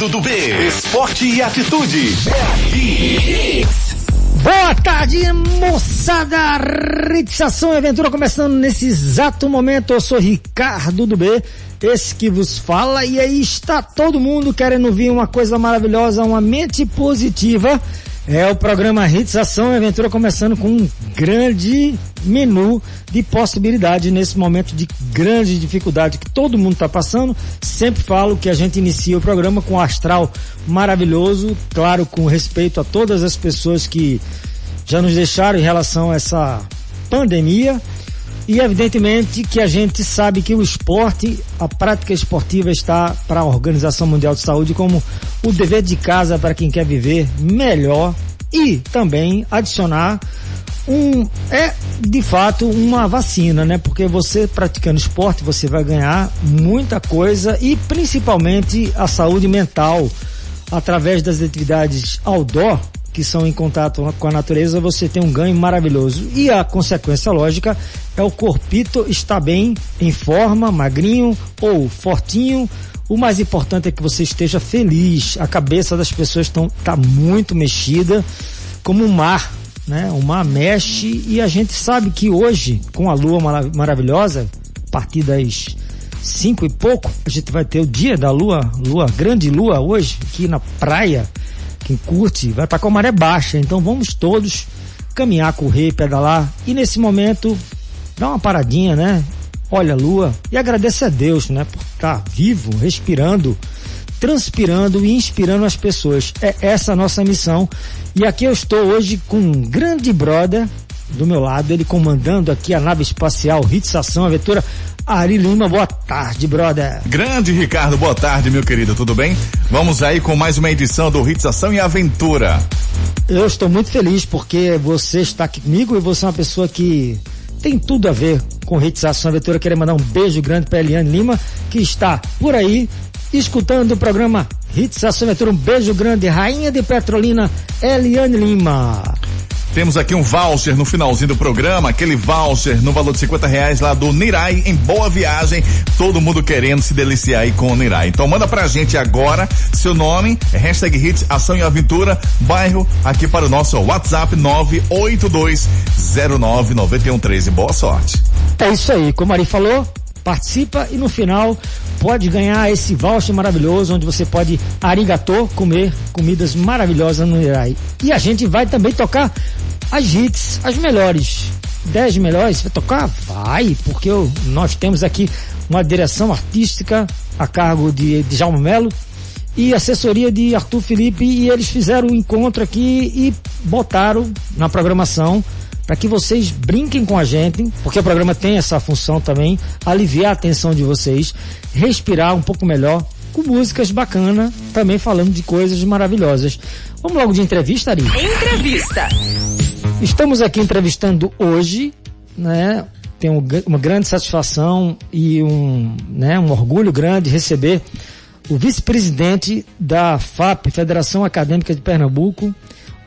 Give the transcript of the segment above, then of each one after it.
Ricardo do B. Esporte e atitude. Boa tarde, moçada! Ritzação e Aventura começando nesse exato momento. Eu sou Ricardo do B, esse que vos fala, e aí está todo mundo querendo ouvir uma coisa maravilhosa, uma mente positiva. É o programa Ritzação e Aventura começando com um grande menu de possibilidade nesse momento de grande dificuldade que todo mundo está passando. Sempre falo que a gente inicia o programa com um astral maravilhoso, claro, com respeito a todas as pessoas que já nos deixaram em relação a essa pandemia. E evidentemente que a gente sabe que o esporte, a prática esportiva está para a Organização Mundial de Saúde como o dever de casa para quem quer viver melhor e também adicionar um é de fato uma vacina, né? Porque você praticando esporte, você vai ganhar muita coisa e principalmente a saúde mental através das atividades outdoor que são em contato com a natureza, você tem um ganho maravilhoso. E a consequência lógica é o corpito estar bem, em forma, magrinho ou fortinho. O mais importante é que você esteja feliz. A cabeça das pessoas estão tá muito mexida, como o mar, né? O mar mexe e a gente sabe que hoje, com a lua marav maravilhosa, a partir das cinco e pouco, a gente vai ter o dia da lua, lua, grande lua hoje, aqui na praia quem curte, vai com a maré baixa. Então vamos todos caminhar, correr, pedalar e nesse momento dar uma paradinha, né? Olha a lua e agradecer a Deus, né? Por estar vivo, respirando, transpirando e inspirando as pessoas. É essa a nossa missão. E aqui eu estou hoje com um grande brother do meu lado, ele comandando aqui a nave espacial Ritzação Aventura. Ari Lima, boa tarde, brother. Grande Ricardo, boa tarde, meu querido, tudo bem? Vamos aí com mais uma edição do Ritzação e Aventura. Eu estou muito feliz porque você está aqui comigo e você é uma pessoa que tem tudo a ver com Ritzação e Aventura. Queria mandar um beijo grande para Eliane Lima, que está por aí escutando o programa Ritzação e Aventura. Um beijo grande, rainha de Petrolina, Eliane Lima. Temos aqui um voucher no finalzinho do programa, aquele voucher no valor de 50 reais lá do Nirai em Boa Viagem. Todo mundo querendo se deliciar aí com o Nirai. Então manda pra gente agora seu nome, é hashtag hits, ação e aventura, bairro, aqui para o nosso WhatsApp 982099113. Boa sorte. É isso aí, como a Ari falou, participa e no final pode ganhar esse voucher maravilhoso onde você pode arigatô, comer comidas maravilhosas no Irai. E a gente vai também tocar as hits, as melhores. 10 melhores, vai tocar? Vai, porque eu, nós temos aqui uma direção artística a cargo de, Jalmo Melo e assessoria de Arthur Felipe e eles fizeram o um encontro aqui e botaram na programação para que vocês brinquem com a gente, porque o programa tem essa função também, aliviar a atenção de vocês, respirar um pouco melhor com músicas bacanas, também falando de coisas maravilhosas. Vamos logo de entrevista, Ari? Entrevista. Estamos aqui entrevistando hoje, né? Tenho uma grande satisfação e um, né, um orgulho grande receber o vice-presidente da FAP, Federação Acadêmica de Pernambuco,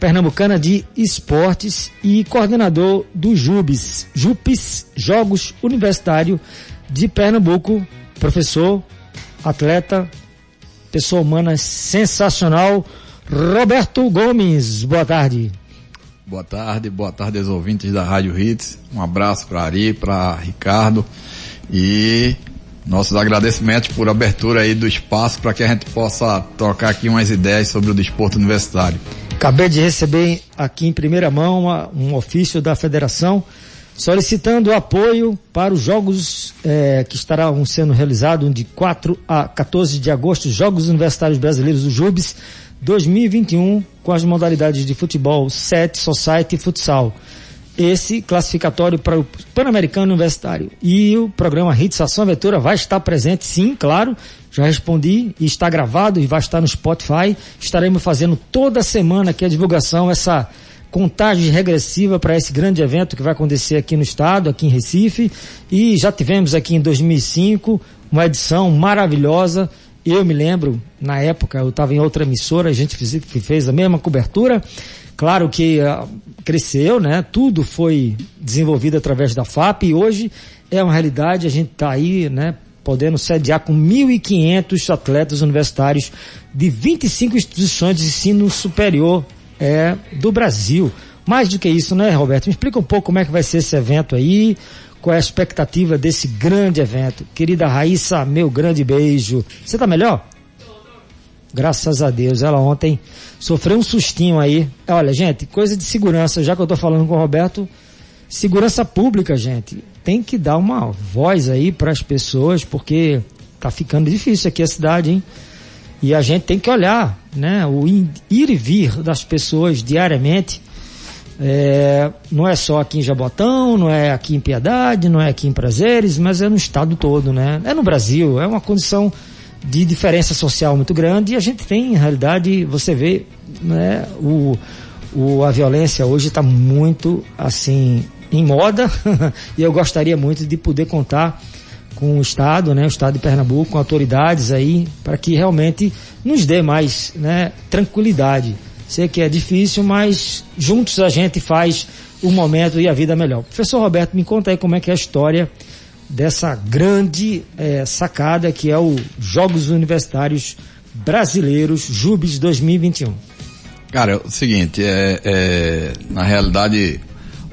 Pernambucana de Esportes e coordenador do JUBES, JUPES, Jogos Universitário de Pernambuco, professor, atleta, pessoa humana sensacional, Roberto Gomes. Boa tarde. Boa tarde, boa tarde aos ouvintes da Rádio Hits. Um abraço para Ari, para Ricardo e nossos agradecimentos por abertura aí do espaço para que a gente possa trocar aqui umas ideias sobre o desporto universitário. Acabei de receber aqui em primeira mão um ofício da federação solicitando apoio para os jogos eh, que estarão sendo realizados de 4 a 14 de agosto, Jogos Universitários Brasileiros do JUBES 2021, com as modalidades de futebol, set, society e futsal. Esse classificatório para o Pan-Americano Universitário. E o programa Hits Ação Aventura vai estar presente, sim, claro, já respondi e está gravado e vai estar no Spotify. Estaremos fazendo toda semana aqui a divulgação, essa contagem regressiva para esse grande evento que vai acontecer aqui no estado, aqui em Recife. E já tivemos aqui em 2005 uma edição maravilhosa. Eu me lembro, na época, eu estava em outra emissora, a gente fez, a mesma cobertura. Claro que uh, cresceu, né? Tudo foi desenvolvido através da FAP e hoje é uma realidade, a gente está aí, né? Podendo sediar com 1.500 atletas universitários de 25 instituições de ensino superior é, do Brasil. Mais do que isso, né, Roberto? Me explica um pouco como é que vai ser esse evento aí, qual é a expectativa desse grande evento. Querida Raíssa, meu grande beijo. Você tá melhor? Graças a Deus. Ela ontem sofreu um sustinho aí. Olha, gente, coisa de segurança, já que eu tô falando com o Roberto, segurança pública, gente, tem que dar uma voz aí para as pessoas, porque tá ficando difícil aqui a cidade, hein? E a gente tem que olhar, né, o ir e vir das pessoas diariamente. É, não é só aqui em Jabotão, não é aqui em Piedade, não é aqui em Prazeres, mas é no estado todo, né? É no Brasil, é uma condição de diferença social muito grande e a gente tem, em realidade, você vê, né, o, o, a violência hoje está muito, assim, em moda e eu gostaria muito de poder contar com o Estado, né, o Estado de Pernambuco, com autoridades aí, para que realmente nos dê mais, né, tranquilidade. Sei que é difícil, mas juntos a gente faz o momento e a vida melhor. Professor Roberto, me conta aí como é que é a história dessa grande é, sacada que é o Jogos Universitários Brasileiros Jubes 2021. Cara, é o seguinte, é, é, na realidade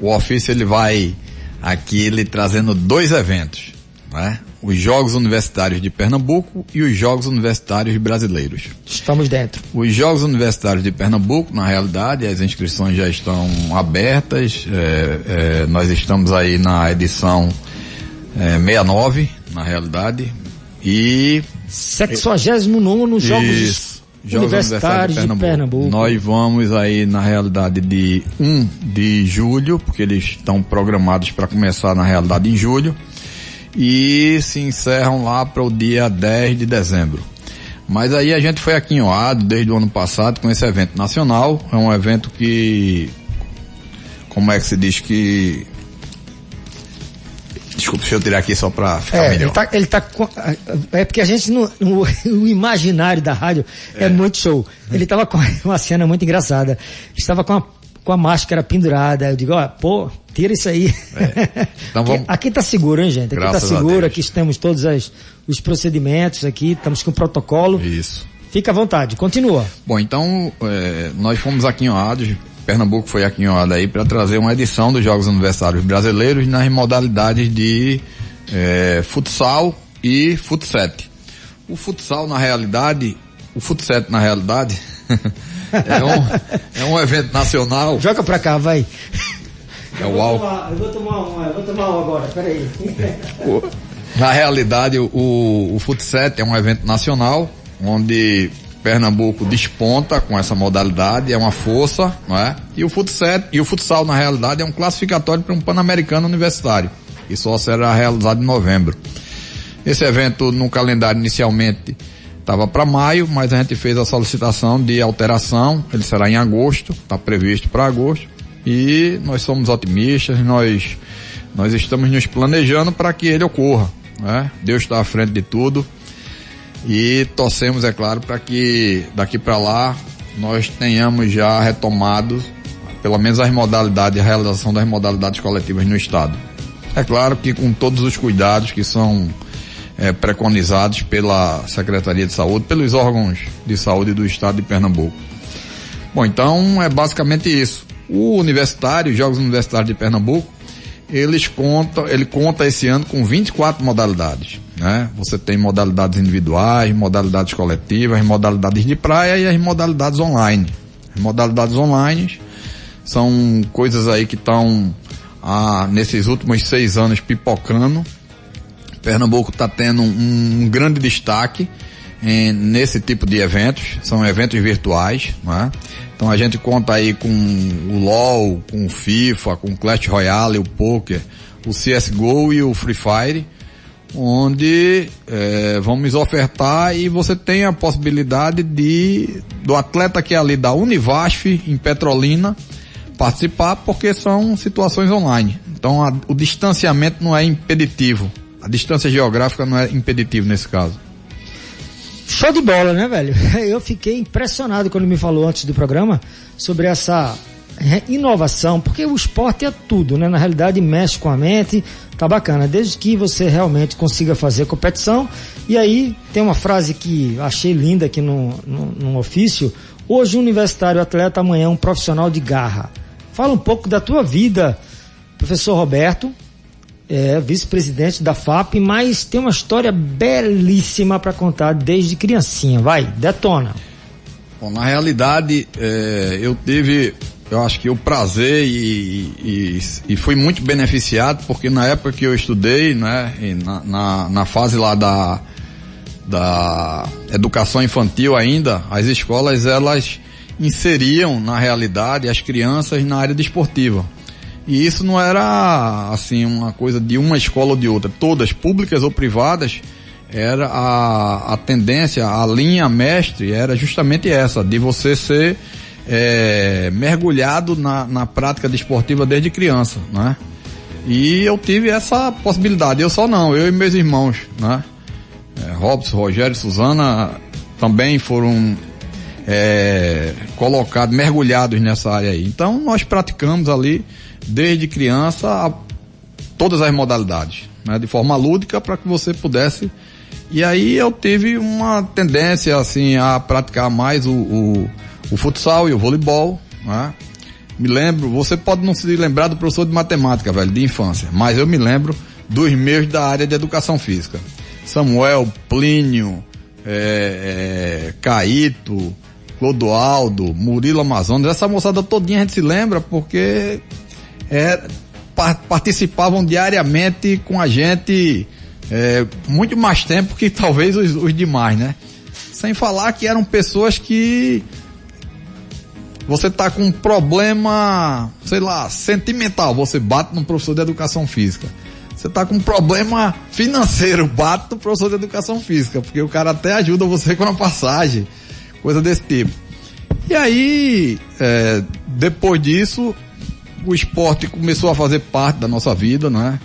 o ofício ele vai aqui ele trazendo dois eventos, né? Os Jogos Universitários de Pernambuco e os Jogos Universitários Brasileiros. Estamos dentro. Os Jogos Universitários de Pernambuco, na realidade, as inscrições já estão abertas. É, é, nós estamos aí na edição é, 69, na realidade. E. 69 Jogos Isso. Jogos Universitários de Pernambuco. de Pernambuco. Nós vamos aí na realidade de 1 de julho, porque eles estão programados para começar na realidade em julho, e se encerram lá para o dia 10 de dezembro. Mas aí a gente foi aquinhoado desde o ano passado com esse evento nacional. É um evento que, como é que se diz que Desculpa, deixa eu tirar aqui só para ficar é, melhor. Ele tá, ele tá com, é porque a gente no, no, no imaginário da rádio é, é muito show. Ele tava com uma cena muito engraçada. Estava com a, com a máscara pendurada. Eu digo, ó, pô, tira isso aí. É. Então vamos... aqui tá seguro, hein, gente? Aqui tá Graças tá seguro, aqui temos todos as, os procedimentos aqui, estamos com o protocolo. Isso. Fica à vontade, continua. Bom, então, é, nós fomos aquinhoados Pernambuco foi aquinhoada aí para trazer uma edição dos Jogos Universitários Brasileiros nas modalidades de é, futsal e futset. O futsal na realidade, o futset na realidade é, um, é um evento nacional. Joga pra cá, vai. É o álcool. Eu vou tomar um, eu vou tomar um agora, peraí. Na realidade, o, o futset é um evento nacional onde Pernambuco desponta com essa modalidade, é uma força, não é? E o futsal, e o futsal na realidade é um classificatório para um Pan-Americano universitário, que só será realizado em novembro. Esse evento no calendário inicialmente estava para maio, mas a gente fez a solicitação de alteração, ele será em agosto, está previsto para agosto, e nós somos otimistas, nós nós estamos nos planejando para que ele ocorra, né? Deus está à frente de tudo e torcemos, é claro, para que daqui para lá nós tenhamos já retomado pelo menos as modalidades, a realização das modalidades coletivas no estado. É claro que com todos os cuidados que são é, preconizados pela Secretaria de Saúde, pelos órgãos de saúde do estado de Pernambuco. Bom, então é basicamente isso. O universitário, os Jogos Universitários de Pernambuco, eles contam, ele conta esse ano com 24 modalidades. Né? Você tem modalidades individuais, modalidades coletivas, modalidades de praia e as modalidades online. As modalidades online são coisas aí que estão ah, nesses últimos seis anos pipocando. Pernambuco está tendo um, um, grande destaque em, nesse tipo de eventos, são eventos virtuais, né? Então a gente conta aí com o LoL, com o FIFA, com o Clash Royale, o Poker, o CSGO e o Free Fire onde é, vamos ofertar e você tem a possibilidade de do atleta que é ali da Univasf em Petrolina participar porque são situações online. Então a, o distanciamento não é impeditivo. A distância geográfica não é impeditivo nesse caso. Show de bola, né, velho? Eu fiquei impressionado quando me falou antes do programa sobre essa inovação, porque o esporte é tudo, né? Na realidade mexe com a mente, tá bacana, desde que você realmente consiga fazer competição. E aí tem uma frase que achei linda aqui no, no, no ofício, hoje um universitário atleta, amanhã um profissional de garra. Fala um pouco da tua vida, professor Roberto, é, vice-presidente da FAP, mas tem uma história belíssima para contar desde criancinha. Vai, detona. Bom, na realidade, é, eu tive, eu acho que o prazer e, e, e, fui muito beneficiado, porque na época que eu estudei, né, na, na, na fase lá da, da educação infantil ainda, as escolas elas inseriam na realidade as crianças na área desportiva. E isso não era assim uma coisa de uma escola ou de outra, todas públicas ou privadas, era a, a tendência, a linha mestre era justamente essa, de você ser é, mergulhado na, na prática desportiva desde criança, né? E eu tive essa possibilidade, eu só não, eu e meus irmãos, né? É, Robson, Rogério Suzana também foram é, colocados, mergulhados nessa área aí. Então nós praticamos ali desde criança a todas as modalidades, né, de forma lúdica para que você pudesse. E aí eu tive uma tendência assim a praticar mais o, o, o futsal e o voleibol, né? Me lembro, você pode não se lembrar do professor de matemática, velho, de infância, mas eu me lembro dos meus da área de educação física. Samuel, Plínio, é, é, Caíto, Clodoaldo, Murilo Amazonas, essa moçada todinha a gente se lembra porque é, participavam diariamente com a gente é, muito mais tempo que talvez os, os demais, né? Sem falar que eram pessoas que você tá com um problema, sei lá, sentimental, você bate no professor de educação física. Você tá com um problema financeiro, bate no professor de educação física, porque o cara até ajuda você com a passagem, coisa desse tipo. E aí, é, depois disso, o esporte começou a fazer parte da nossa vida, né?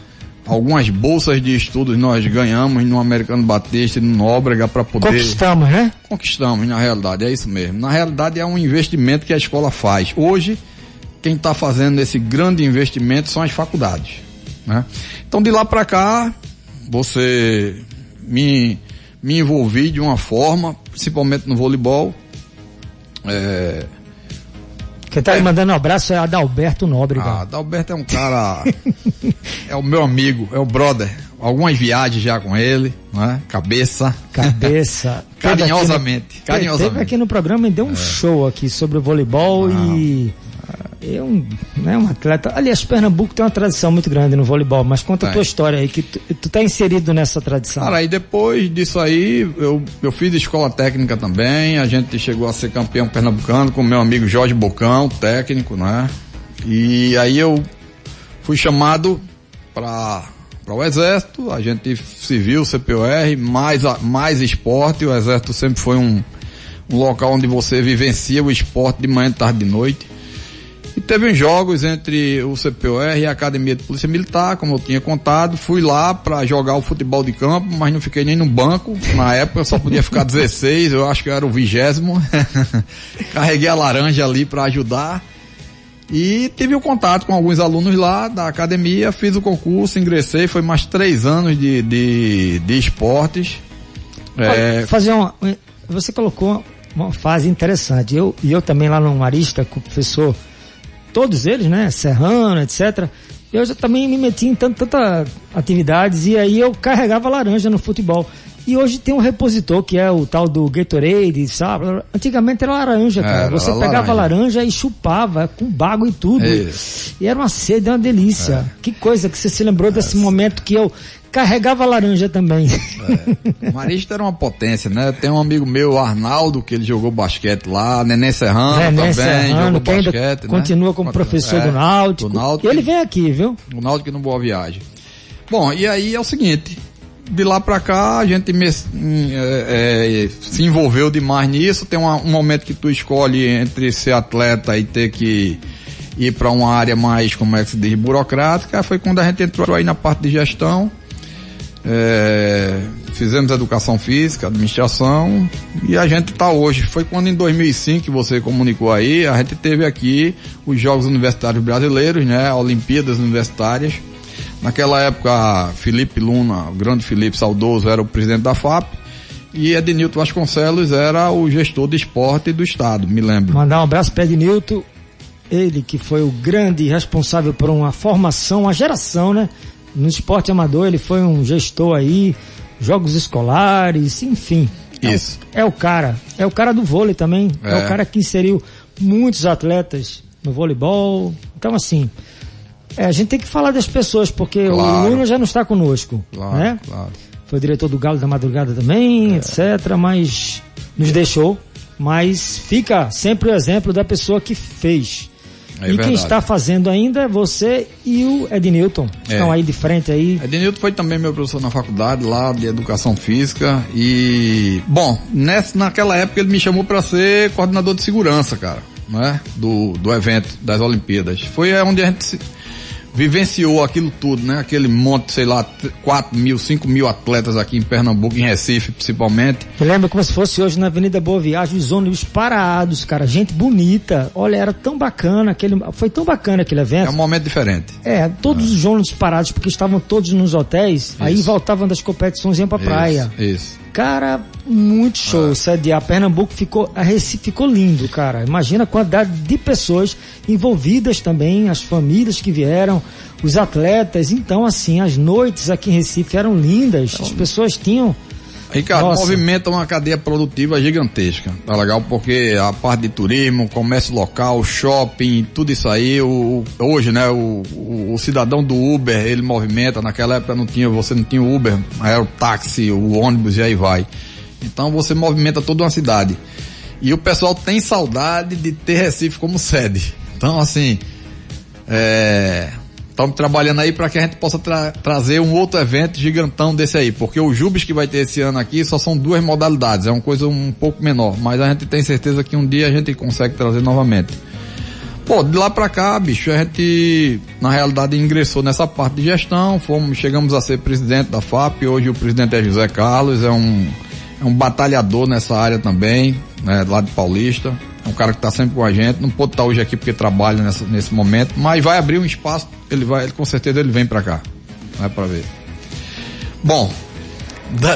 Algumas bolsas de estudos nós ganhamos no Americano Batista e no Nóbrega para poder. Conquistamos, né? Conquistamos, na realidade, é isso mesmo. Na realidade, é um investimento que a escola faz. Hoje, quem está fazendo esse grande investimento são as faculdades. Né? Então, de lá para cá, você me, me envolvi de uma forma, principalmente no voleibol. É, quem tá é. mandando um abraço é Adalberto Nóbrega. Ah, Adalberto é um cara. é o meu amigo, é o brother. Algumas viagens já com ele, né? Cabeça. Cabeça. carinhosamente. carinhosamente. Teve aqui no programa e deu um é. show aqui sobre o voleibol Não. e é um, né, um atleta. Aliás, Pernambuco tem uma tradição muito grande no voleibol, mas conta a tua história aí, que tu, tu tá inserido nessa tradição. Cara, aí depois disso aí, eu, eu fiz escola técnica também, a gente chegou a ser campeão pernambucano com meu amigo Jorge Bocão, técnico, né? E aí eu fui chamado para para o exército, a gente civil, CPOR, mais, mais esporte, o exército sempre foi um, um local onde você vivencia o esporte de manhã, tarde e noite. Teve uns jogos entre o CPOR e a Academia de Polícia Militar, como eu tinha contado. Fui lá para jogar o futebol de campo, mas não fiquei nem no banco. Na época eu só podia ficar 16, eu acho que eu era o vigésimo. Carreguei a laranja ali para ajudar. E tive o um contato com alguns alunos lá da academia, fiz o concurso, ingressei, foi mais três anos de, de, de esportes. É... Fazer uma, você colocou uma fase interessante. Eu, e eu também lá no Marista, com o professor todos eles, né? Serrano, etc. Eu já também me meti em tantas tanta atividades e aí eu carregava laranja no futebol. E hoje tem um repositor que é o tal do Gatorade, sabe? Antigamente era laranja, cara. Você pegava laranja. laranja. e chupava com bago e tudo. É e era uma sede, uma delícia. É. Que coisa que você se lembrou desse momento que eu carregava laranja também. É. O Marista era uma potência, né? Tem um amigo meu, Arnaldo, que ele jogou basquete lá, Nenê Serrano Nenê também, Serrano, jogou basquete, né? Continua como professor é, do Náutico. Do Náutico. Ele vem aqui, viu? O Náutico no Boa Viagem. Bom, e aí é o seguinte, de lá pra cá a gente me, é, é, se envolveu demais nisso. Tem uma, um momento que tu escolhe entre ser atleta e ter que ir para uma área mais, como é que se diz, burocrática. Foi quando a gente entrou aí na parte de gestão. É, fizemos educação física, administração e a gente está hoje. Foi quando em 2005 que você comunicou aí, a gente teve aqui os Jogos Universitários Brasileiros, né? Olimpíadas Universitárias. Naquela época, Felipe Luna, o grande Felipe Saudoso, era o presidente da FAP e Ednilton Vasconcelos era o gestor de esporte do estado, me lembro. Mandar um abraço para Ednilton, ele que foi o grande responsável por uma formação, uma geração, né? No esporte amador ele foi um gestor aí, jogos escolares, enfim. Isso. É o, é o cara. É o cara do vôlei também. É. é. o cara que inseriu muitos atletas no voleibol. Então, assim, é, a gente tem que falar das pessoas, porque claro. o Luna já não está conosco. Claro, né? claro. Foi diretor do Galo da Madrugada também, é. etc. Mas nos deixou. Mas fica sempre o exemplo da pessoa que fez. É e verdade. quem está fazendo ainda é você e o Ednilton. É. Estão aí de frente aí. Ednilton foi também meu professor na faculdade lá de educação física e bom, nessa, naquela época ele me chamou para ser coordenador de segurança, cara, né? Do, do evento das Olimpíadas. Foi onde a gente vivenciou aquilo tudo, né? Aquele monte, sei lá, 4 mil, 5 mil atletas aqui em Pernambuco, em Recife principalmente. Eu lembro como se fosse hoje na Avenida Boa Viagem, os ônibus parados, cara, gente bonita. Olha, era tão bacana, aquele, foi tão bacana aquele evento. É um momento diferente. É, todos é. os ônibus parados, porque estavam todos nos hotéis, isso. aí voltavam das competições e iam pra isso, praia. Isso. Cara, muito show ah. sediar. Pernambuco ficou, a Recife ficou lindo, cara. Imagina a quantidade de pessoas envolvidas também, as famílias que vieram, os atletas. Então, assim, as noites aqui em Recife eram lindas. Então, as pessoas tinham Ricardo, Nossa. movimenta uma cadeia produtiva gigantesca. Tá legal? Porque a parte de turismo, comércio local, shopping, tudo isso aí, o, hoje, né, o, o, o, cidadão do Uber, ele movimenta, naquela época não tinha, você não tinha o Uber, era o táxi, o ônibus e aí vai. Então você movimenta toda uma cidade. E o pessoal tem saudade de ter Recife como sede. Então, assim, é, Estamos trabalhando aí para que a gente possa tra trazer um outro evento gigantão desse aí, porque o Jubes que vai ter esse ano aqui só são duas modalidades, é uma coisa um pouco menor, mas a gente tem certeza que um dia a gente consegue trazer novamente. Pô, de lá para cá, bicho, a gente na realidade ingressou nessa parte de gestão, fomos, chegamos a ser presidente da FAP, hoje o presidente é José Carlos, é um, é um batalhador nessa área também, né, lá de Paulista é um cara que está sempre com a gente, não pode estar hoje aqui porque trabalha nessa, nesse momento, mas vai abrir um espaço, ele vai, ele, com certeza ele vem para cá, vai para ver. Bom,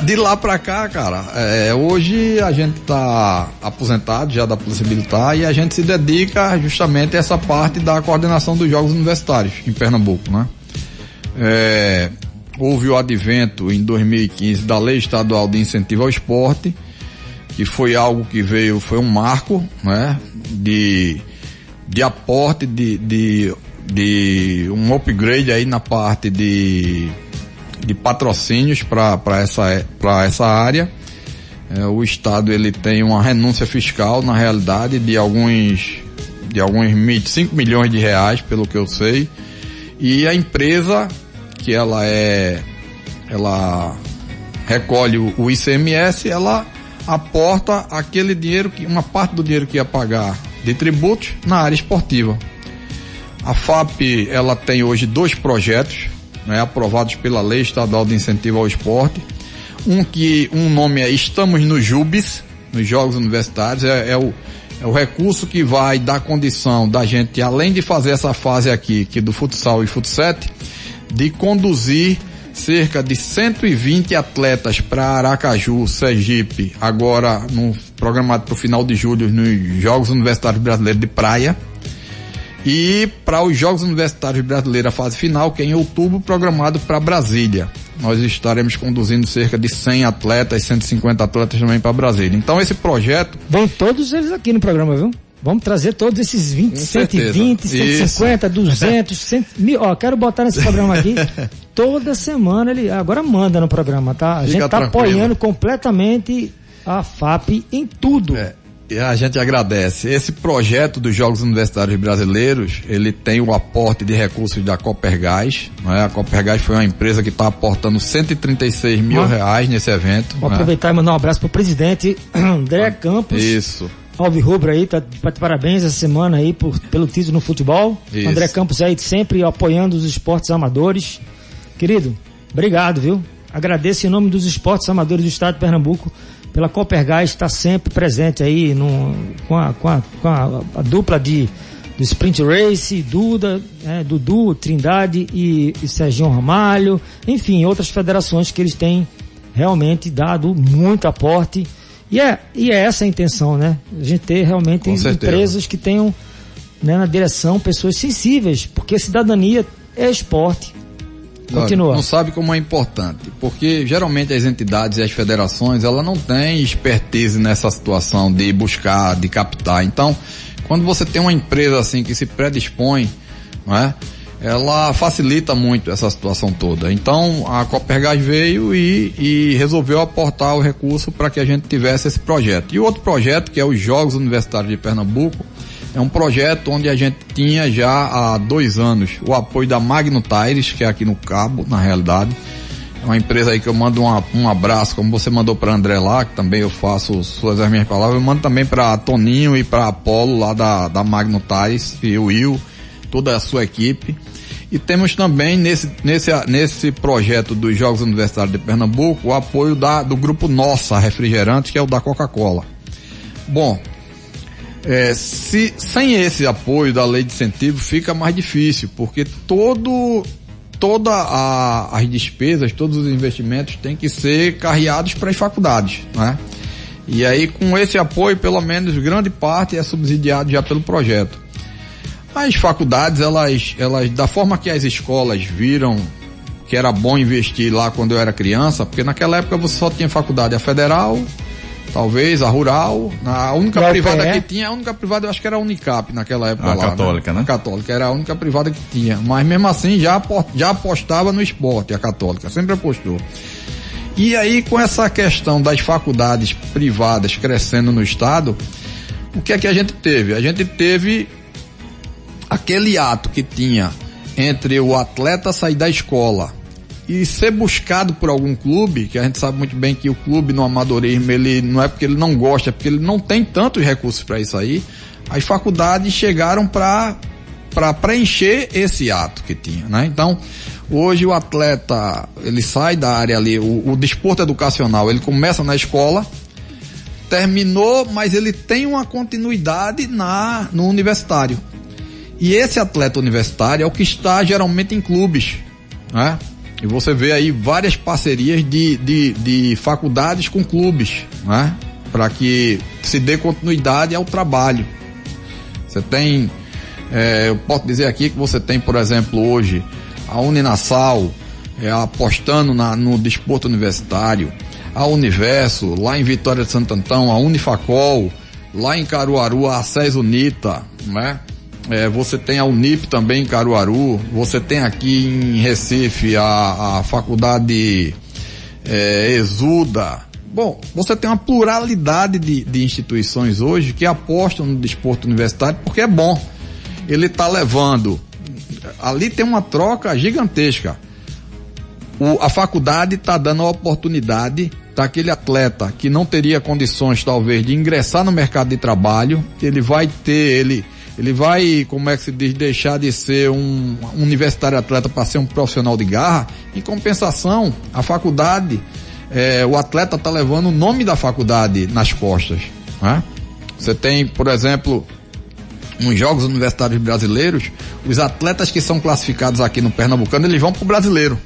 de lá para cá, cara, é, hoje a gente está aposentado já da Polícia Militar e a gente se dedica justamente a essa parte da coordenação dos Jogos Universitários em Pernambuco, né? É, houve o advento em 2015 da Lei Estadual de Incentivo ao Esporte, que foi algo que veio, foi um marco, né? De, de aporte, de, de, de um upgrade aí na parte de, de patrocínios para essa, essa área. É, o Estado ele tem uma renúncia fiscal, na realidade, de alguns, de alguns 5 milhões de reais, pelo que eu sei. E a empresa, que ela é, ela recolhe o ICMS, ela aporta aquele dinheiro que uma parte do dinheiro que ia pagar de tributos na área esportiva. A FAP ela tem hoje dois projetos né, aprovados pela Lei Estadual de Incentivo ao Esporte. Um que um nome é Estamos no Jubes, nos Jogos Universitários, é, é, o, é o recurso que vai dar condição da gente, além de fazer essa fase aqui, que é do futsal e futset, de conduzir cerca de 120 atletas para Aracaju, Sergipe, agora no programado para o final de julho nos Jogos Universitários Brasileiros de Praia. E para os Jogos Universitários Brasileiros, a fase final, que é em outubro, programado para Brasília. Nós estaremos conduzindo cerca de 100 atletas, 150 atletas também para Brasília. Então esse projeto. Vem todos eles aqui no programa, viu? Vamos trazer todos esses 20, 120, 150, Isso. 200, 100, mil. Ó, quero botar nesse programa aqui. toda semana ele agora manda no programa, tá? A Fica gente tá tranquilo. apoiando completamente a FAP em tudo. É. A gente agradece. Esse projeto dos Jogos Universitários Brasileiros, ele tem o aporte de recursos da Copergás. Né? A Copergás foi uma empresa que está aportando 136 mil ah. reais nesse evento. Vou né? aproveitar e mandar um abraço para o presidente André ah, Campos. Isso. Alvi Rubro aí, tá, tá parabéns essa semana aí por, pelo título no futebol. Isso. André Campos aí sempre apoiando os esportes amadores. Querido, obrigado, viu? agradeço em nome dos esportes amadores do estado de Pernambuco pela Coopergás estar sempre presente aí no, com, a, com, a, com a, a dupla de do Sprint Race, Duda, é, Dudu, Trindade e, e Serginho Ramalho, enfim, outras federações que eles têm realmente dado muito aporte. E é, e é essa a intenção, né? A gente ter realmente empresas que tenham né, na direção pessoas sensíveis, porque cidadania é esporte. Continua. Não sabe como é importante, porque geralmente as entidades e as federações, ela não têm expertise nessa situação de buscar, de captar. Então, quando você tem uma empresa assim que se predispõe, não é? ela facilita muito essa situação toda. Então a Copergás veio e, e resolveu aportar o recurso para que a gente tivesse esse projeto. E o outro projeto, que é os Jogos Universitários de Pernambuco, é um projeto onde a gente tinha já há dois anos o apoio da Magno Tires, que é aqui no Cabo, na realidade. É uma empresa aí que eu mando uma, um abraço, como você mandou para André lá, que também eu faço suas as minhas palavras, eu mando também para Toninho e para Apolo lá da, da Magno Tires e o Will, toda a sua equipe. E temos também nesse, nesse, nesse projeto dos Jogos Universitários de Pernambuco o apoio da, do grupo Nossa Refrigerantes, que é o da Coca-Cola. Bom, é, se, sem esse apoio da lei de incentivo fica mais difícil, porque todo, toda a, as despesas, todos os investimentos têm que ser carreados para as faculdades, né? E aí com esse apoio, pelo menos grande parte é subsidiado já pelo projeto. As faculdades, elas, elas, da forma que as escolas viram que era bom investir lá quando eu era criança, porque naquela época você só tinha faculdade a federal, talvez, a rural, a única privada que tinha, a única privada eu acho que era a Unicap naquela época a lá. católica, né? né? A católica, era a única privada que tinha. Mas mesmo assim já, já apostava no esporte, a católica, sempre apostou. E aí, com essa questão das faculdades privadas crescendo no estado, o que é que a gente teve? A gente teve aquele ato que tinha entre o atleta sair da escola e ser buscado por algum clube, que a gente sabe muito bem que o clube no amadorismo, ele não é porque ele não gosta, é porque ele não tem tantos recursos para isso aí. As faculdades chegaram para para preencher esse ato que tinha, né? Então, hoje o atleta, ele sai da área ali, o, o desporto educacional, ele começa na escola, terminou, mas ele tem uma continuidade na no universitário. E esse atleta universitário é o que está geralmente em clubes, né? E você vê aí várias parcerias de, de, de faculdades com clubes, né? Para que se dê continuidade ao trabalho. Você tem, é, eu posso dizer aqui que você tem, por exemplo, hoje a Uninasal é, apostando na, no desporto universitário, a Universo, lá em Vitória de Santo Antão, a Unifacol, lá em Caruaru, a SES Unita, né? É, você tem a Unip também em Caruaru, você tem aqui em Recife a, a faculdade é, Exuda. Bom, você tem uma pluralidade de, de instituições hoje que apostam no desporto universitário porque é bom. Ele está levando. Ali tem uma troca gigantesca. O, a faculdade está dando a oportunidade daquele atleta que não teria condições, talvez, de ingressar no mercado de trabalho. Ele vai ter, ele ele vai, como é que se diz, deixar de ser um, universitário atleta para ser um profissional de garra. Em compensação, a faculdade, é, o atleta está levando o nome da faculdade nas costas. Né? Você tem, por exemplo, nos Jogos Universitários Brasileiros, os atletas que são classificados aqui no Pernambucano, eles vão para o brasileiro.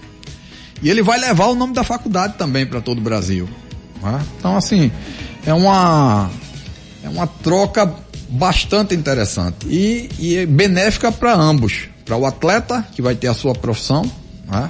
E ele vai levar o nome da faculdade também para todo o Brasil. Né? Então, assim, é uma, é uma troca bastante interessante e, e é benéfica para ambos, para o atleta que vai ter a sua profissão, né?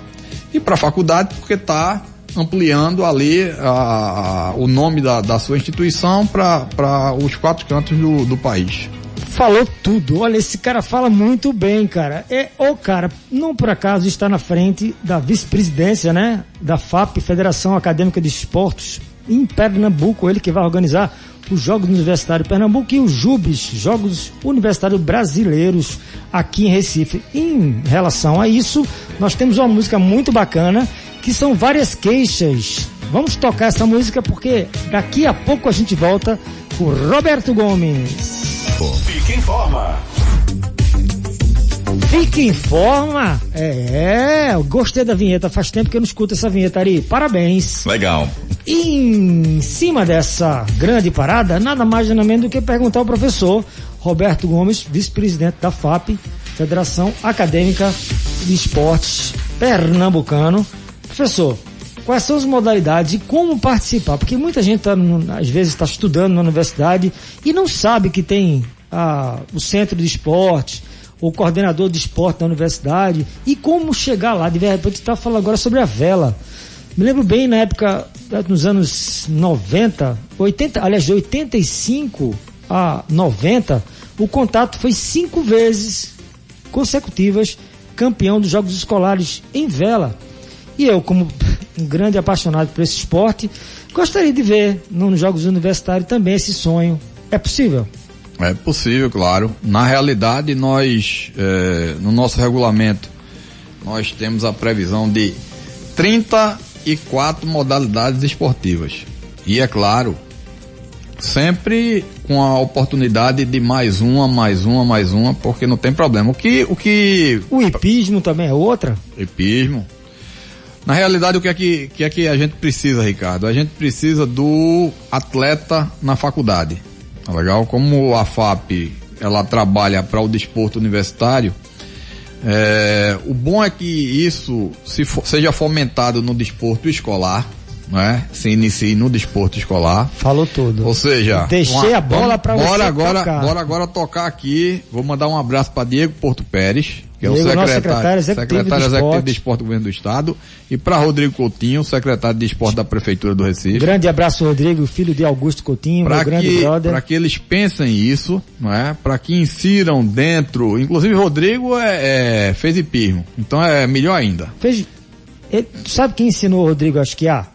e para a faculdade porque está ampliando ali a, a, o nome da, da sua instituição para os quatro cantos do, do país falou tudo. Olha, esse cara fala muito bem, cara. É o cara, não por acaso está na frente da vice-presidência, né, da FAP, Federação Acadêmica de Esportes, em Pernambuco, ele que vai organizar os Jogos Universitários Pernambuco e os JUBs, Jogos Universitários Brasileiros, aqui em Recife. Em relação a isso, nós temos uma música muito bacana, que são várias queixas. Vamos tocar essa música porque daqui a pouco a gente volta com Roberto Gomes. Fique em forma. Fique em forma. É, é, eu gostei da vinheta. Faz tempo que eu não escuto essa vinheta, Ari. Parabéns. Legal. E em cima dessa grande parada, nada mais nada menos do que perguntar ao professor Roberto Gomes, vice-presidente da FAP, Federação Acadêmica de Esportes Pernambucano. Professor, quais são as modalidades e como participar? Porque muita gente tá, às vezes está estudando na universidade e não sabe que tem ah, o centro de esportes, o coordenador de esporte da universidade e como chegar lá. De repente está falando agora sobre a vela. Me lembro bem na época, nos anos 90, 80, aliás, de 85 a 90, o contato foi cinco vezes consecutivas campeão dos Jogos Escolares em vela. E eu, como um grande apaixonado por esse esporte, gostaria de ver nos Jogos Universitários também esse sonho. É possível? É possível, claro. Na realidade, nós, é, no nosso regulamento, nós temos a previsão de 34 modalidades esportivas. E é claro, sempre com a oportunidade de mais uma, mais uma, mais uma, porque não tem problema. O que, o que... O hipismo também é outra? Hipismo. Na realidade, o que é que, que é que a gente precisa, Ricardo? A gente precisa do atleta na faculdade. Tá legal? Como a FAP ela trabalha para o desporto universitário, é, o bom é que isso se for, seja fomentado no desporto escolar, né? Se inicie no desporto escolar. Falou tudo. Ou seja, deixei uma, a bola para você agora, tocar. Bora agora tocar aqui. Vou mandar um abraço para Diego Porto Pérez, que Diego, é o secretário, secretário executivo, secretário de, executivo esporte. do governo do estado, e para Rodrigo Coutinho, secretário de esporte da prefeitura do Recife. Grande abraço, Rodrigo, filho de Augusto Coutinho, meu grande que, brother. Para que eles pensem isso, não é? Para que insiram dentro, inclusive Rodrigo é, é, fez hipismo, então é melhor ainda. Fez, ele, sabe quem ensinou o Rodrigo a esquiar?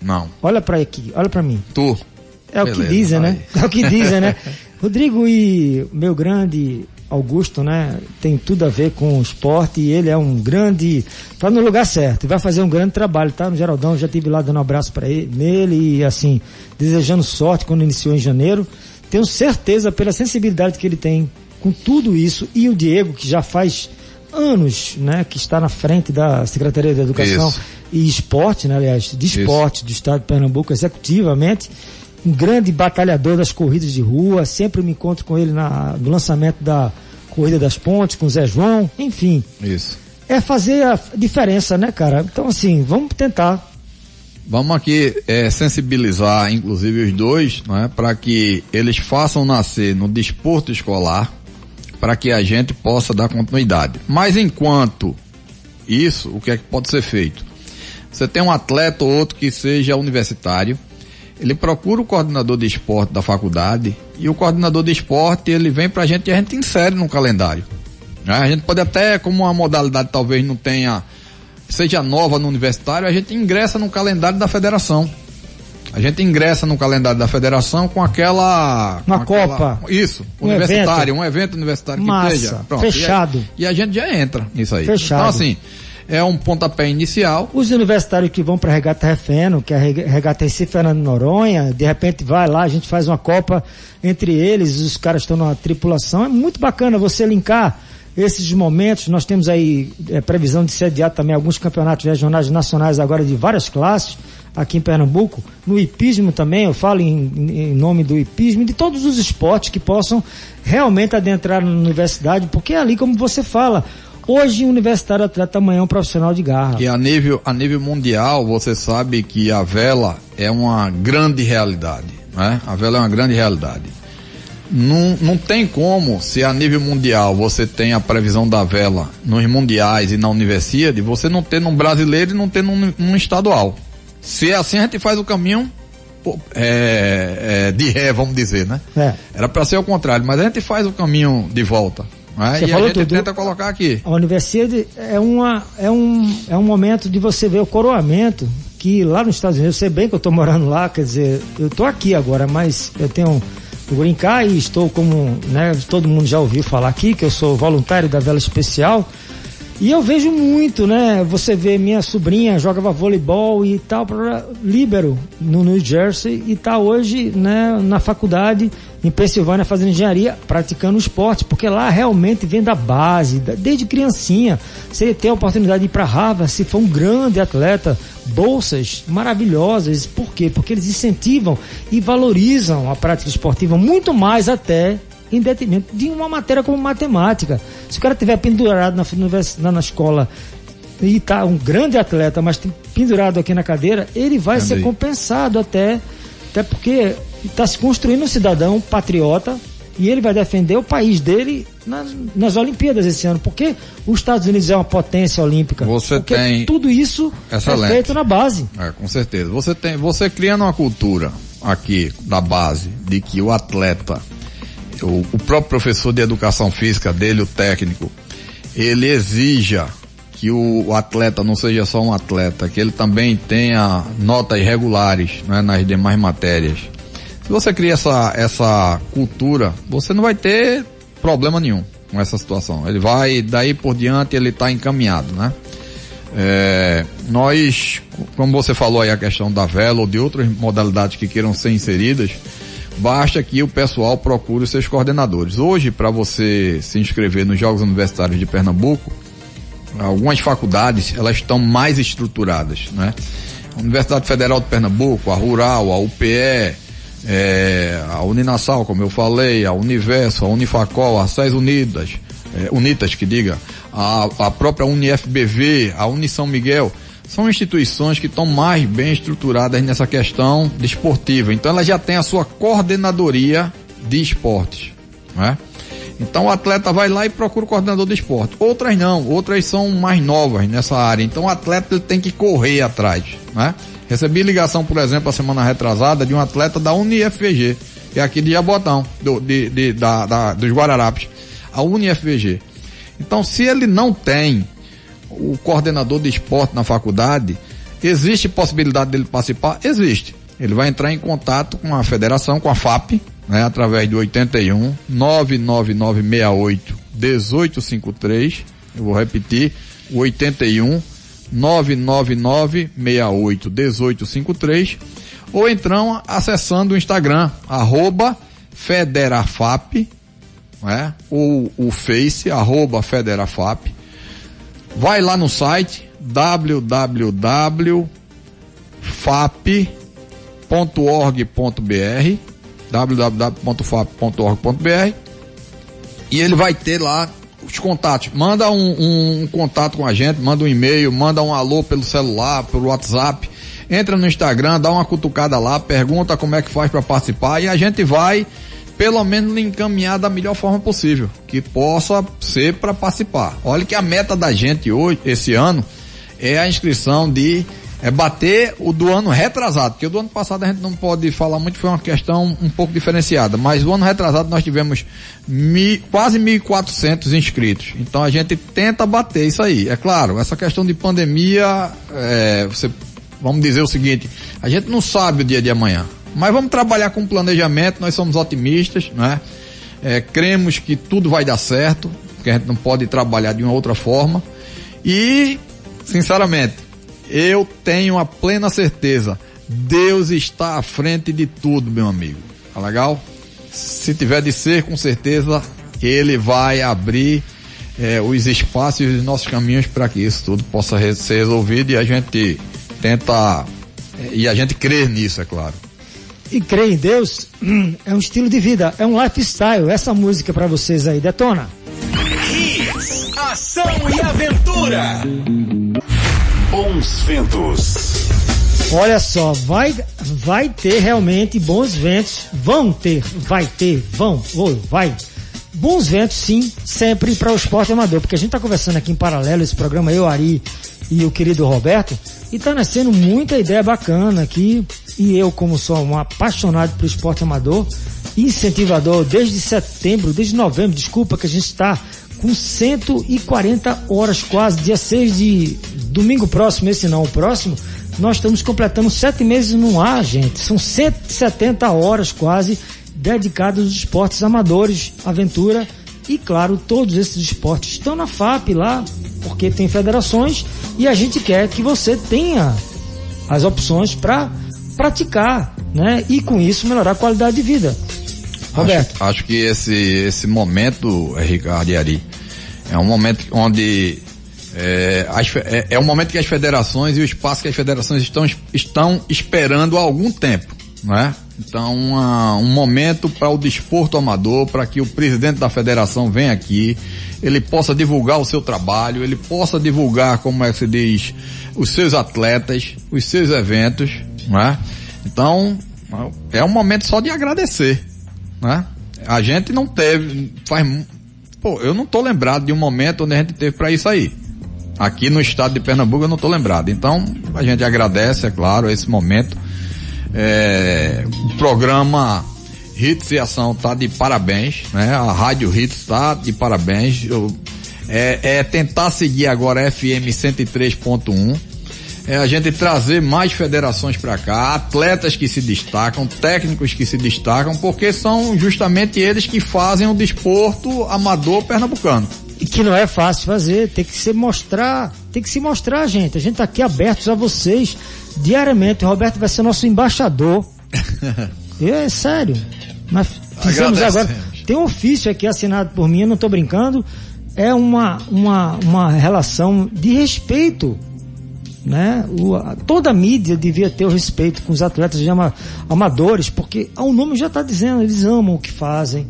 Não. Olha para aqui, olha para mim. Tu. É o Beleza, que dizem, né? É o que dizem, né? Rodrigo e meu grande Augusto, né? Tem tudo a ver com o esporte e ele é um grande. Tá no lugar certo. e Vai fazer um grande trabalho, tá? No Geraldão, já tive lá dando um abraço para ele, nele e assim, desejando sorte quando iniciou em janeiro. Tenho certeza pela sensibilidade que ele tem com tudo isso e o Diego, que já faz anos, né? Que está na frente da Secretaria de Educação Isso. e Esporte, né? Aliás, de esporte do Estado de Pernambuco, executivamente um grande batalhador das corridas de rua, sempre me encontro com ele na, no lançamento da Corrida das Pontes, com o Zé João, enfim. Isso. É fazer a diferença, né, cara? Então, assim, vamos tentar. Vamos aqui é, sensibilizar, inclusive os dois, não é, para que eles façam nascer no desporto escolar, para que a gente possa dar continuidade. Mas enquanto isso, o que é que pode ser feito? Você tem um atleta ou outro que seja universitário, ele procura o coordenador de esporte da faculdade e o coordenador de esporte ele vem para a gente e a gente insere no calendário. né? A gente pode até, como uma modalidade talvez não tenha, seja nova no universitário, a gente ingressa no calendário da federação. A gente ingressa no calendário da federação com aquela. Uma com aquela- Copa. isso, Um universitário, um evento universitário Massa, que esteja. Pronto, fechado. E, a- e a gente já entra nisso aí. Fechado. Então, assim, é um pontapé inicial. Os universitários que vão para a Regata Refeno, que é a Reg- Regata Recife Fernando Noronha, de repente vai lá, a gente faz uma Copa entre eles, os caras estão numa tripulação. É muito bacana você linkar esses momentos. Nós temos aí é, previsão de sediar também alguns campeonatos regionais nacionais agora de várias classes aqui em Pernambuco. No hipismo também, eu falo em, em nome do hipismo de todos os esportes que possam realmente adentrar na universidade, porque é ali como você fala. Hoje, um universitário atleta, amanhã é um profissional de garra. Que a nível, a nível mundial, você sabe que a vela é uma grande realidade, né? A vela é uma grande realidade. Não, não tem como, se a nível mundial você tem a previsão da vela nos mundiais e na universidade, você não ter num brasileiro e não ter num, num estadual. Se é assim, a gente faz o caminho é, é, de ré, vamos dizer, né? É. Era para ser o contrário, mas a gente faz o caminho de volta. Você E a falou gente tudo. tenta colocar aqui. A universidade é, uma, é, um, é um momento de você ver o coroamento, que lá nos Estados Unidos, eu sei bem que eu estou morando lá, quer dizer, eu estou aqui agora, mas eu tenho vou brincar e estou como, né, todo mundo já ouviu falar aqui, que eu sou voluntário da Vela Especial, E eu vejo muito, né? Você vê minha sobrinha jogava voleibol e tal líbero no New Jersey e tá hoje, né, na faculdade em Pensilvânia fazendo engenharia, praticando esporte, porque lá realmente vem da base, desde criancinha. Você tem a oportunidade de ir para Harvard, se for um grande atleta, bolsas maravilhosas. Por quê? Porque eles incentivam e valorizam a prática esportiva muito mais até em detrimento de uma matéria como matemática. Se o cara tiver pendurado na, na, na escola e tá um grande atleta, mas pendurado aqui na cadeira, ele vai ser compensado até, até porque está se construindo um cidadão patriota e ele vai defender o país dele nas, nas Olimpíadas esse ano, porque os Estados Unidos é uma potência olímpica. Você tem tudo isso é feito na base. É, com certeza. Você tem, você criando uma cultura aqui da base de que o atleta o, o próprio professor de educação física dele, o técnico, ele exija que o, atleta não seja só um atleta, que ele também tenha notas regulares né, nas demais matérias. Se você cria essa, essa cultura, você não vai ter problema nenhum com essa situação. Ele vai, daí por diante, ele está encaminhado, né? É, nós, como você falou aí a questão da vela ou de outras modalidades que queiram ser inseridas, basta que o pessoal procure os seus coordenadores. Hoje, para você se inscrever nos Jogos Universitários de Pernambuco, algumas faculdades elas estão mais estruturadas, né? A Universidade Federal de Pernambuco, a Rural, a UPE, é, a Uninasal, como eu falei, a Universo, a Unifacol, a SES Unidas, é, Unitas que diga, a, a própria UniFBV, a Unisão Miguel, são instituições que estão mais bem estruturadas nessa questão desportiva. Então ela já tem a sua coordenadoria de esportes, né? Então o atleta vai lá e procura o coordenador de esporte. Outras não, outras são mais novas nessa área. Então o atleta tem que correr atrás, né? Recebi ligação, por exemplo, a semana retrasada de um atleta da UniFVG, que é aqui de Jabotão, do, de, de, da, da, dos Guararapes, a UniFVG. Então se ele não tem o coordenador de esporte na faculdade, existe possibilidade dele participar? Existe. Ele vai entrar em contato com a federação, com a FAP, né, através do 81 99968 1853. Eu vou repetir, o 81 99968 1853 ou então acessando o Instagram arroba federafap né, ou o Face arroba federafap Vai lá no site www.fap.org.br www.fap.org.br e ele vai ter lá os contatos. Manda um, um, um, contato com a gente, manda um e-mail, manda um alô pelo celular, pelo WhatsApp. Entra no Instagram, dá uma cutucada lá, pergunta como é que faz para participar e a gente vai pelo menos encaminhar da melhor forma possível, que possa ser para participar. Olha que a meta da gente hoje, esse ano, é a inscrição de é bater o do ano retrasado, porque o do ano passado a gente não pode falar muito, foi uma questão um pouco diferenciada, mas o ano retrasado nós tivemos mi, quase 1.400 inscritos, então a gente tenta bater isso aí. É claro, essa questão de pandemia, é, você, vamos dizer o seguinte, a gente não sabe o dia de amanhã, mas vamos trabalhar com planejamento, nós somos otimistas, né? É, cremos que tudo vai dar certo, porque a gente não pode trabalhar de uma outra forma. E, sinceramente, eu tenho a plena certeza, Deus está à frente de tudo, meu amigo. Tá legal? Se tiver de ser, com certeza, Ele vai abrir é, os espaços e os nossos caminhos para que isso tudo possa ser resolvido e a gente tenta, é, e a gente crer nisso, é claro e crer em Deus hum, é um estilo de vida, é um lifestyle. Essa música para vocês aí, detona. Hits, ação e aventura. Bons ventos. Olha só, vai, vai ter realmente bons ventos. Vão ter, vai ter, vão, ou vai. Bons ventos, sim, sempre para o esporte amador, porque a gente está conversando aqui em paralelo esse programa, eu, Ari e o querido Roberto, e está nascendo muita ideia bacana aqui e eu, como sou um apaixonado pelo esporte amador, incentivador desde setembro, desde novembro, desculpa, que a gente está com 140 horas quase, dia 6 de domingo próximo, esse não, o próximo, nós estamos completando sete meses no ar, gente. São 170 horas quase dedicadas aos esportes amadores, aventura e, claro, todos esses esportes estão na FAP lá, porque tem federações e a gente quer que você tenha as opções para praticar, né? E com isso melhorar a qualidade de vida. Roberto. Acho, acho que esse, esse momento, Ricardo e Ari, é um momento onde é, as, é, é um momento que as federações e o espaço que as federações estão, estão esperando há algum tempo, né? Então, uma, um momento para o desporto amador, para que o presidente da federação venha aqui, ele possa divulgar o seu trabalho, ele possa divulgar, como é que se diz, os seus atletas, os seus eventos, né? Então, é um momento só de agradecer, né? A gente não teve, faz, pô, eu não tô lembrado de um momento onde a gente teve para isso aí. Aqui no estado de Pernambuco eu não tô lembrado. Então, a gente agradece, é claro, esse momento. É, o programa Hits e Ação tá de parabéns, né? A Rádio Hits tá de parabéns. Eu, é, é tentar seguir agora FM 103.1 é a gente trazer mais federações para cá, atletas que se destacam, técnicos que se destacam, porque são justamente eles que fazem o desporto amador pernambucano. E que não é fácil fazer, tem que se mostrar, tem que se mostrar, gente. A gente tá aqui abertos a vocês diariamente. O Roberto vai ser nosso embaixador. é sério. Nós fizemos agora. Tem um ofício aqui assinado por mim, eu não tô brincando. É uma, uma, uma relação de respeito né? O, a, toda a mídia devia ter o respeito com os atletas ama, amadores, porque o nome já está dizendo, eles amam o que fazem.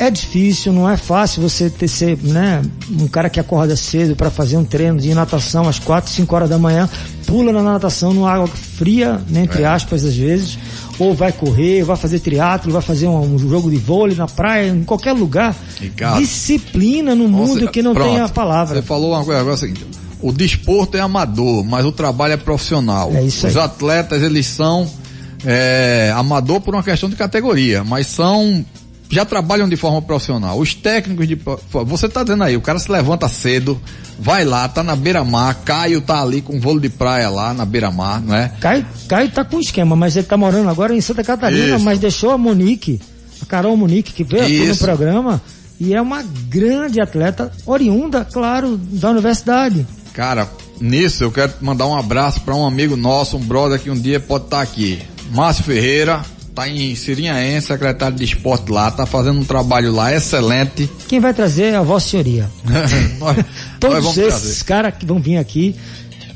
É difícil, não é fácil você ter ser, né, um cara que acorda cedo para fazer um treino de natação às 4, 5 horas da manhã, pula na natação numa água fria, né, entre é. aspas, às vezes, ou vai correr, vai fazer triatlo, vai fazer um, um, jogo de vôlei na praia, em qualquer lugar. Ricardo, Disciplina no mundo que não pronto, tem a palavra. Você falou uma coisa agora é o seguinte, o desporto é amador, mas o trabalho é profissional. É isso aí. Os atletas, eles são é, amador por uma questão de categoria, mas são já trabalham de forma profissional. Os técnicos de você está dizendo aí, o cara se levanta cedo, vai lá, tá na beira-mar, Caio tá ali com vôlei de praia lá na beira-mar, não é? Caio, Caio tá com esquema, mas ele tá morando agora em Santa Catarina, Isso. mas deixou a Monique, a Carol Monique que veio aqui no programa e é uma grande atleta oriunda, claro, da universidade. Cara, nisso eu quero mandar um abraço para um amigo nosso, um brother que um dia pode estar tá aqui. Márcio Ferreira, tá em Sirinhaense, secretário de esporte lá, tá fazendo um trabalho lá excelente. Quem vai trazer é a Vossa Senhoria. nós, Todos nós esses caras que vão vir aqui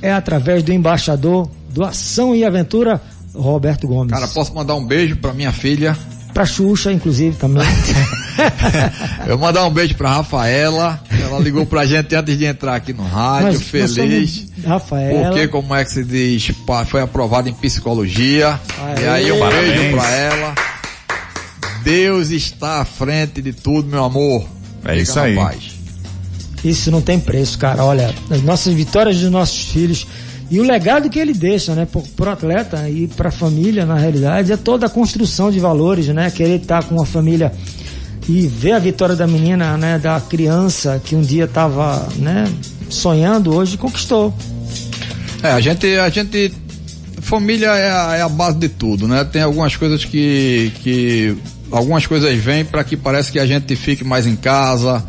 é através do embaixador do Ação e Aventura, Roberto Gomes. Cara, posso mandar um beijo para minha filha, Pra Xuxa, inclusive, também. Eu mandar um beijo pra Rafaela. Ela ligou pra gente antes de entrar aqui no rádio, nós, feliz. Rafaela. Porque, como é que se diz, foi aprovado em psicologia. Aê, e aí, um parabéns. beijo pra ela. Deus está à frente de tudo, meu amor. É Fica isso aí. Paz. Isso não tem preço, cara. Olha, as nossas vitórias dos nossos filhos e o legado que ele deixa, né, para o atleta e para a família, na realidade, é toda a construção de valores, né? Querer estar tá com a família e ver a vitória da menina, né, da criança que um dia estava, né, sonhando, hoje conquistou. É, a gente, a gente, família é a, é a base de tudo, né? Tem algumas coisas que, que algumas coisas vêm para que parece que a gente fique mais em casa,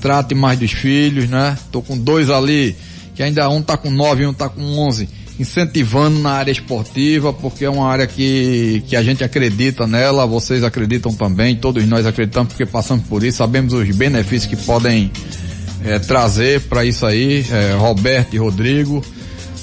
trate mais dos filhos, né? Tô com dois ali que ainda um tá com 9 e um tá com 11, incentivando na área esportiva, porque é uma área que, que a gente acredita nela, vocês acreditam também, todos nós acreditamos porque passamos por isso, sabemos os benefícios que podem é, trazer para isso aí, é, Roberto e Rodrigo.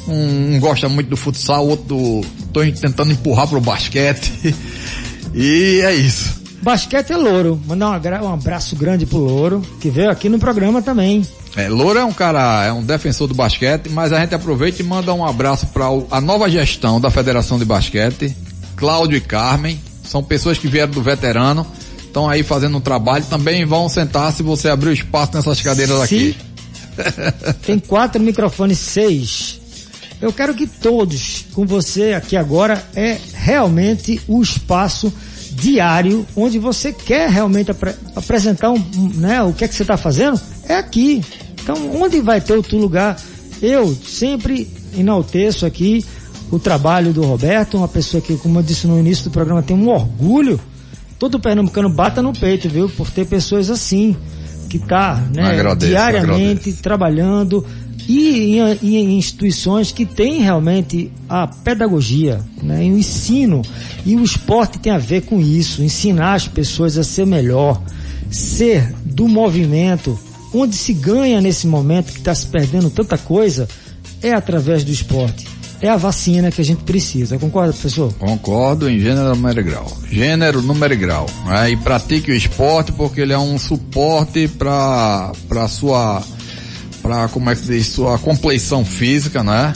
Um, um, gosta muito do futsal, outro tô tentando empurrar pro basquete. e é isso. Basquete é Louro. Mandar um abraço grande pro Louro, que veio aqui no programa também. É, Loura é um cara, é um defensor do basquete, mas a gente aproveita e manda um abraço para a nova gestão da Federação de Basquete, Cláudio e Carmen, são pessoas que vieram do veterano, estão aí fazendo um trabalho, também vão sentar se você abrir o espaço nessas cadeiras Sim. aqui. Tem quatro microfones, seis. Eu quero que todos, com você aqui agora, é realmente o espaço diário onde você quer realmente apre apresentar um, né, o que é que você está fazendo, é aqui. Então, onde vai ter outro lugar? Eu sempre enalteço aqui o trabalho do Roberto, uma pessoa que, como eu disse no início do programa, tem um orgulho. Todo pernambucano bata no peito, viu? Por ter pessoas assim. que está né, Agradeço, diariamente trabalhando e em, em instituições que têm realmente a pedagogia, né, e o ensino. E o esporte tem a ver com isso, ensinar as pessoas a ser melhor, ser do movimento, onde se ganha nesse momento que está se perdendo tanta coisa, é através do esporte. É a vacina que a gente precisa. Concorda, professor? Concordo em gênero, número e grau. Gênero, número e grau. Né? E pratique o esporte porque ele é um suporte para para sua para como é que diz sua compleição física, né?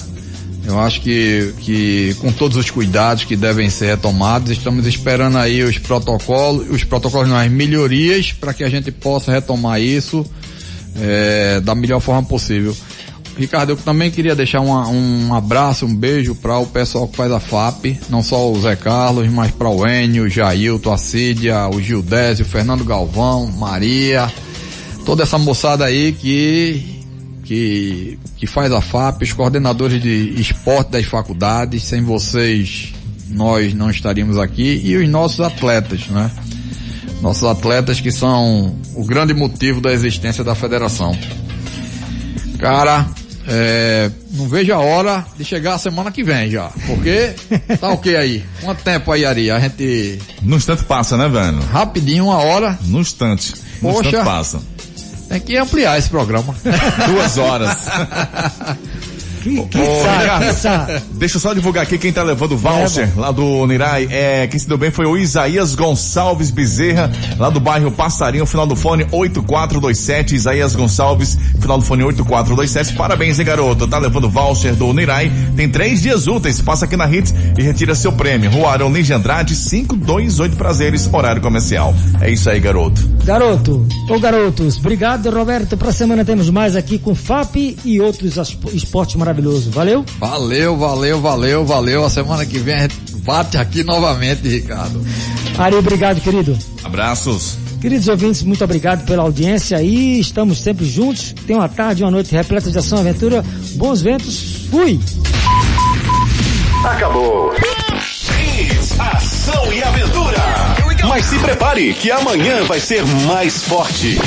Eu acho que, que com todos os cuidados que devem ser retomados, estamos esperando aí os protocolos, os protocolos não, as melhorias para que a gente possa retomar isso é, da melhor forma possível. Ricardo, eu também queria deixar uma, um abraço, um beijo para o pessoal que faz a FAP, não só o Zé Carlos, mas para o Enio, o Jailton, a Cídia, o Gildésio, o Fernando Galvão, Maria, toda essa moçada aí que, que, que faz a FAP, os coordenadores de esporte das faculdades, sem vocês nós não estaríamos aqui, e os nossos atletas, né? Nossos atletas que são o grande motivo da existência da federação. Cara, é, não vejo a hora de chegar a semana que vem já. Porque tá ok aí. Quanto tempo aí, Ari? A gente. No instante passa, né, velho? Rapidinho, uma hora. No instante. No Poxa. instante passa. Tem que ampliar esse programa. Duas horas. Que, que Ô, sabe, Ricardo, que sabe. Deixa eu só divulgar aqui quem tá levando o voucher lá do Nirai. É, quem se deu bem foi o Isaías Gonçalves Bezerra, lá do bairro Passarinho, final do fone 8427. Isaías Gonçalves, final do fone 8427. Parabéns, hein, garoto? Tá levando o voucher do Nirai. Tem três dias úteis. Passa aqui na Hits e retira seu prêmio. Rua Arão Lins de Andrade, 528 prazeres, horário comercial. É isso aí, garoto. Garoto, ou garotos, obrigado Roberto. Pra semana temos mais aqui com FAP e outros esportes maravilhosos. Valeu? Valeu, valeu, valeu, valeu. A semana que vem a gente bate aqui novamente, Ricardo. Ari, obrigado, querido. Abraços. Queridos ouvintes, muito obrigado pela audiência e estamos sempre juntos. Tenha uma tarde, uma noite repleta de ação e aventura. Bons ventos. Fui! Acabou. Hits, ação e aventura. Mas se prepare que amanhã vai ser mais forte.